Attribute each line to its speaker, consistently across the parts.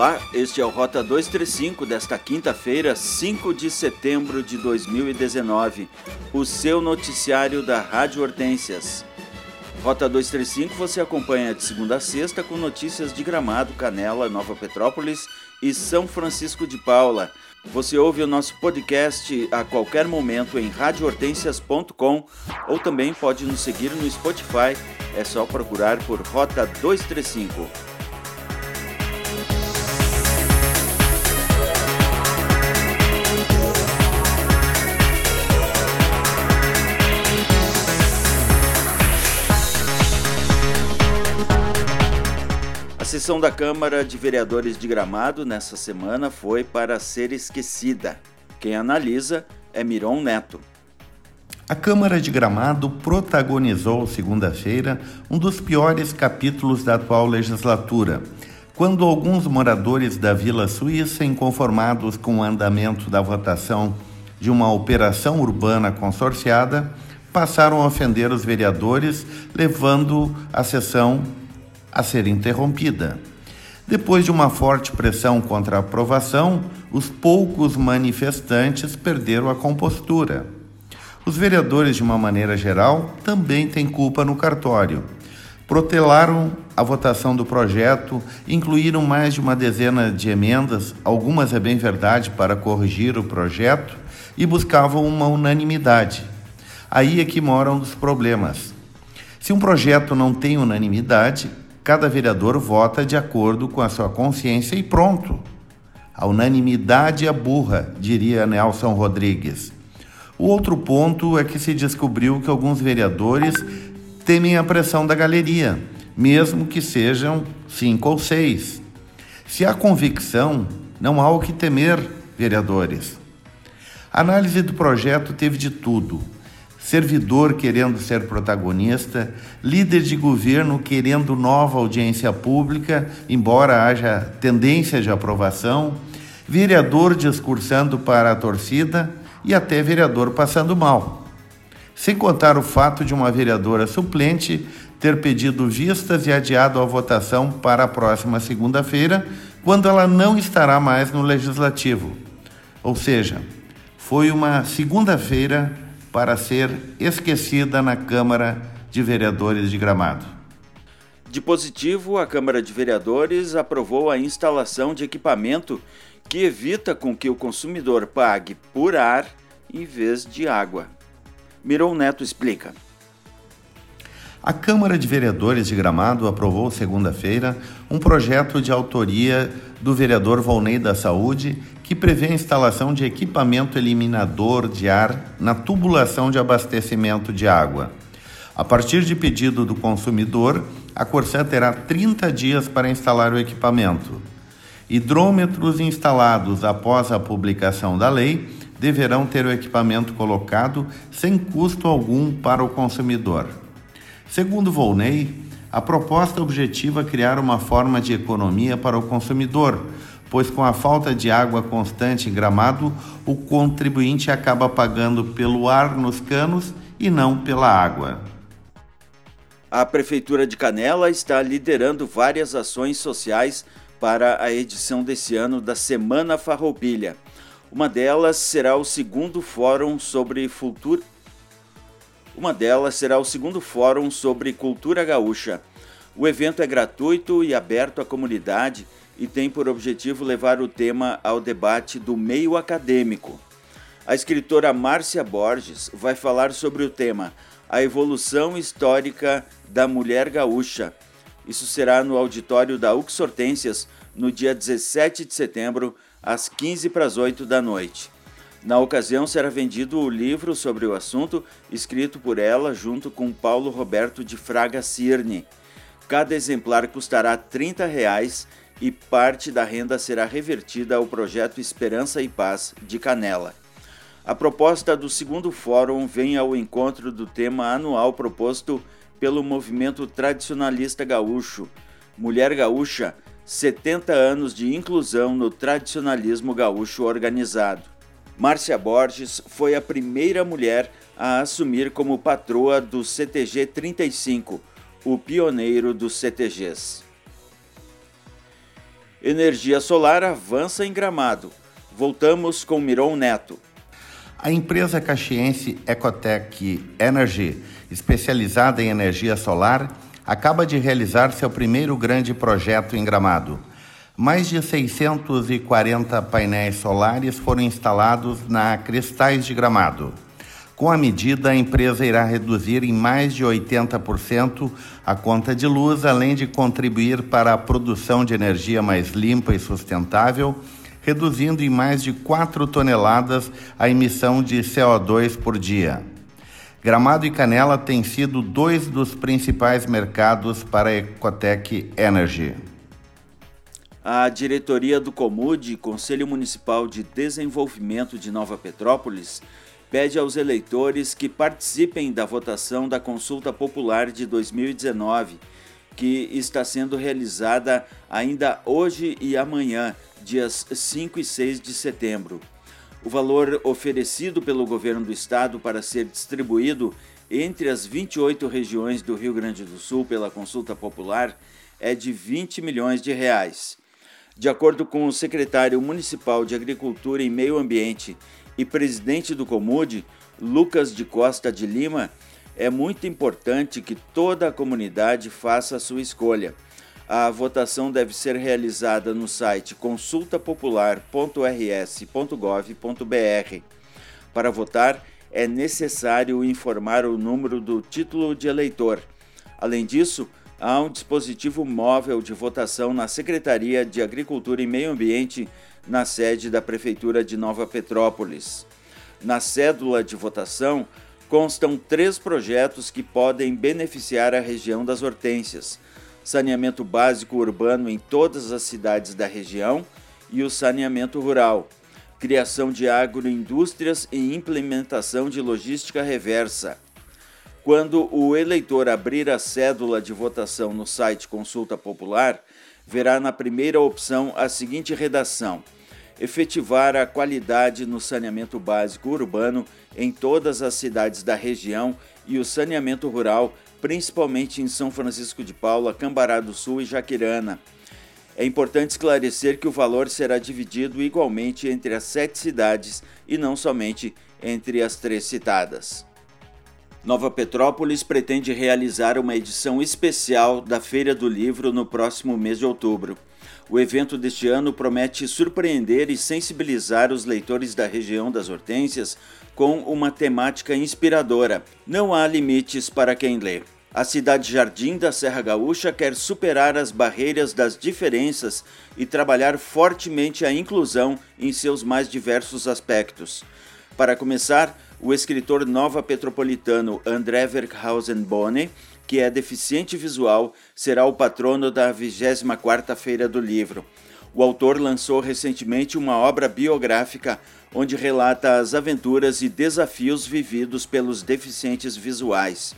Speaker 1: Olá, este é o Rota 235 desta quinta-feira, 5 de setembro de 2019, o seu noticiário da Rádio Hortências. Rota 235 você acompanha de segunda a sexta com notícias de Gramado, Canela, Nova Petrópolis e São Francisco de Paula. Você ouve o nosso podcast a qualquer momento em radiohortensias.com ou também pode nos seguir no Spotify, é só procurar por Rota 235. Sessão da Câmara de Vereadores de Gramado nessa semana foi para ser esquecida. Quem analisa é Miron Neto.
Speaker 2: A Câmara de Gramado protagonizou segunda-feira um dos piores capítulos da atual legislatura, quando alguns moradores da Vila Suíça, inconformados com o andamento da votação de uma operação urbana consorciada, passaram a ofender os vereadores, levando a sessão a ser interrompida. Depois de uma forte pressão contra a aprovação, os poucos manifestantes perderam a compostura. Os vereadores, de uma maneira geral, também têm culpa no cartório. Protelaram a votação do projeto, incluíram mais de uma dezena de emendas, algumas é bem verdade, para corrigir o projeto, e buscavam uma unanimidade. Aí é que moram os problemas. Se um projeto não tem unanimidade, Cada vereador vota de acordo com a sua consciência e pronto. A unanimidade é burra, diria Nelson Rodrigues. O outro ponto é que se descobriu que alguns vereadores temem a pressão da galeria, mesmo que sejam cinco ou seis. Se há convicção, não há o que temer, vereadores. A análise do projeto teve de tudo servidor querendo ser protagonista, líder de governo querendo nova audiência pública, embora haja tendência de aprovação, vereador discursando para a torcida e até vereador passando mal. Sem contar o fato de uma vereadora suplente ter pedido vistas e adiado a votação para a próxima segunda-feira, quando ela não estará mais no legislativo. Ou seja, foi uma segunda-feira para ser esquecida na Câmara de Vereadores de Gramado.
Speaker 1: De positivo, a Câmara de Vereadores aprovou a instalação de equipamento que evita com que o consumidor pague por ar em vez de água. Miron Neto explica.
Speaker 2: A Câmara de Vereadores de Gramado aprovou segunda-feira um projeto de autoria do vereador Volney da Saúde que prevê a instalação de equipamento eliminador de ar na tubulação de abastecimento de água. A partir de pedido do consumidor, a Corsã terá 30 dias para instalar o equipamento. Hidrômetros instalados após a publicação da lei deverão ter o equipamento colocado sem custo algum para o consumidor. Segundo Volney, a proposta objetiva criar uma forma de economia para o consumidor, pois com a falta de água constante em Gramado, o contribuinte acaba pagando pelo ar nos canos e não pela água.
Speaker 1: A Prefeitura de Canela está liderando várias ações sociais para a edição desse ano da Semana Farroupilha. Uma delas será o segundo fórum sobre futuro uma delas será o segundo Fórum sobre Cultura Gaúcha. O evento é gratuito e aberto à comunidade e tem por objetivo levar o tema ao debate do meio acadêmico. A escritora Márcia Borges vai falar sobre o tema A Evolução Histórica da Mulher Gaúcha. Isso será no auditório da UX Hortências no dia 17 de setembro, às 15 para as 8 da noite. Na ocasião, será vendido o livro sobre o assunto, escrito por ela junto com Paulo Roberto de Fraga Cirne. Cada exemplar custará 30 reais e parte da renda será revertida ao projeto Esperança e Paz de Canela. A proposta do segundo fórum vem ao encontro do tema anual proposto pelo movimento tradicionalista gaúcho, Mulher Gaúcha, 70 anos de inclusão no tradicionalismo gaúcho organizado. Márcia Borges foi a primeira mulher a assumir como patroa do CTG 35, o pioneiro dos CTGs. Energia solar avança em Gramado. Voltamos com Miron Neto.
Speaker 2: A empresa caxiense Ecotech Energy, especializada em energia solar, acaba de realizar seu primeiro grande projeto em Gramado. Mais de 640 painéis solares foram instalados na Cristais de Gramado. Com a medida, a empresa irá reduzir em mais de 80% a conta de luz, além de contribuir para a produção de energia mais limpa e sustentável, reduzindo em mais de 4 toneladas a emissão de CO2 por dia. Gramado e Canela têm sido dois dos principais mercados para a Ecotech Energy.
Speaker 1: A diretoria do Comude, Conselho Municipal de Desenvolvimento de Nova Petrópolis, pede aos eleitores que participem da votação da consulta popular de 2019, que está sendo realizada ainda hoje e amanhã, dias 5 e 6 de setembro. O valor oferecido pelo governo do estado para ser distribuído entre as 28 regiões do Rio Grande do Sul pela consulta popular é de 20 milhões de reais. De acordo com o secretário municipal de Agricultura e Meio Ambiente e presidente do Comude, Lucas de Costa de Lima, é muito importante que toda a comunidade faça a sua escolha. A votação deve ser realizada no site consultapopular.rs.gov.br. Para votar, é necessário informar o número do título de eleitor. Além disso, há um dispositivo móvel de votação na Secretaria de Agricultura e Meio Ambiente na sede da Prefeitura de Nova Petrópolis. Na cédula de votação constam três projetos que podem beneficiar a região das Hortênsias: saneamento básico urbano em todas as cidades da região e o saneamento rural, criação de agroindústrias e implementação de logística reversa. Quando o eleitor abrir a cédula de votação no site Consulta Popular, verá na primeira opção a seguinte redação: efetivar a qualidade no saneamento básico urbano em todas as cidades da região e o saneamento rural, principalmente em São Francisco de Paula, Cambará do Sul e Jaquirana. É importante esclarecer que o valor será dividido igualmente entre as sete cidades e não somente entre as três citadas. Nova Petrópolis pretende realizar uma edição especial da Feira do Livro no próximo mês de outubro. O evento deste ano promete surpreender e sensibilizar os leitores da região das Hortênsias com uma temática inspiradora. Não há limites para quem lê. A cidade jardim da Serra Gaúcha quer superar as barreiras das diferenças e trabalhar fortemente a inclusão em seus mais diversos aspectos. Para começar, o escritor nova petropolitano André Verkhausen Bonne, que é deficiente visual, será o patrono da 24ª Feira do Livro. O autor lançou recentemente uma obra biográfica onde relata as aventuras e desafios vividos pelos deficientes visuais.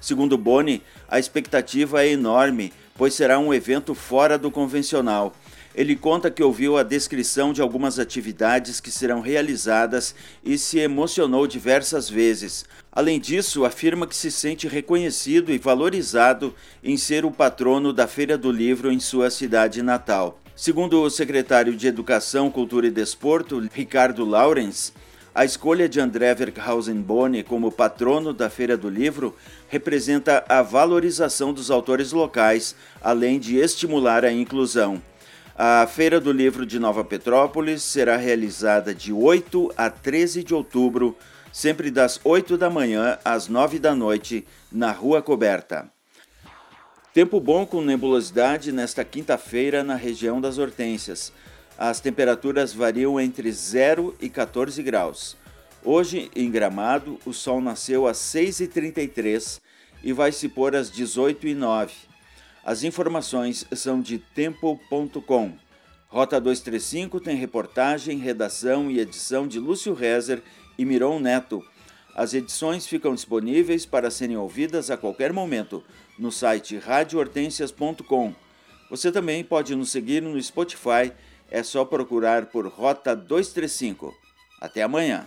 Speaker 1: Segundo Boni, a expectativa é enorme, pois será um evento fora do convencional ele conta que ouviu a descrição de algumas atividades que serão realizadas e se emocionou diversas vezes. Além disso, afirma que se sente reconhecido e valorizado em ser o patrono da Feira do Livro em sua cidade natal. Segundo o secretário de Educação, Cultura e Desporto, Ricardo Laurens, a escolha de André Verkhausen Boni como patrono da Feira do Livro representa a valorização dos autores locais, além de estimular a inclusão. A Feira do Livro de Nova Petrópolis será realizada de 8 a 13 de outubro, sempre das 8 da manhã às 9 da noite, na Rua Coberta. Tempo bom com nebulosidade nesta quinta-feira na região das Hortênsias. As temperaturas variam entre 0 e 14 graus. Hoje, em Gramado, o sol nasceu às 6h33 e vai se pôr às 18h09. As informações são de tempo.com. Rota 235 tem reportagem, redação e edição de Lúcio Rezer e Miron Neto. As edições ficam disponíveis para serem ouvidas a qualquer momento no site radiohortensias.com. Você também pode nos seguir no Spotify, é só procurar por Rota 235. Até amanhã!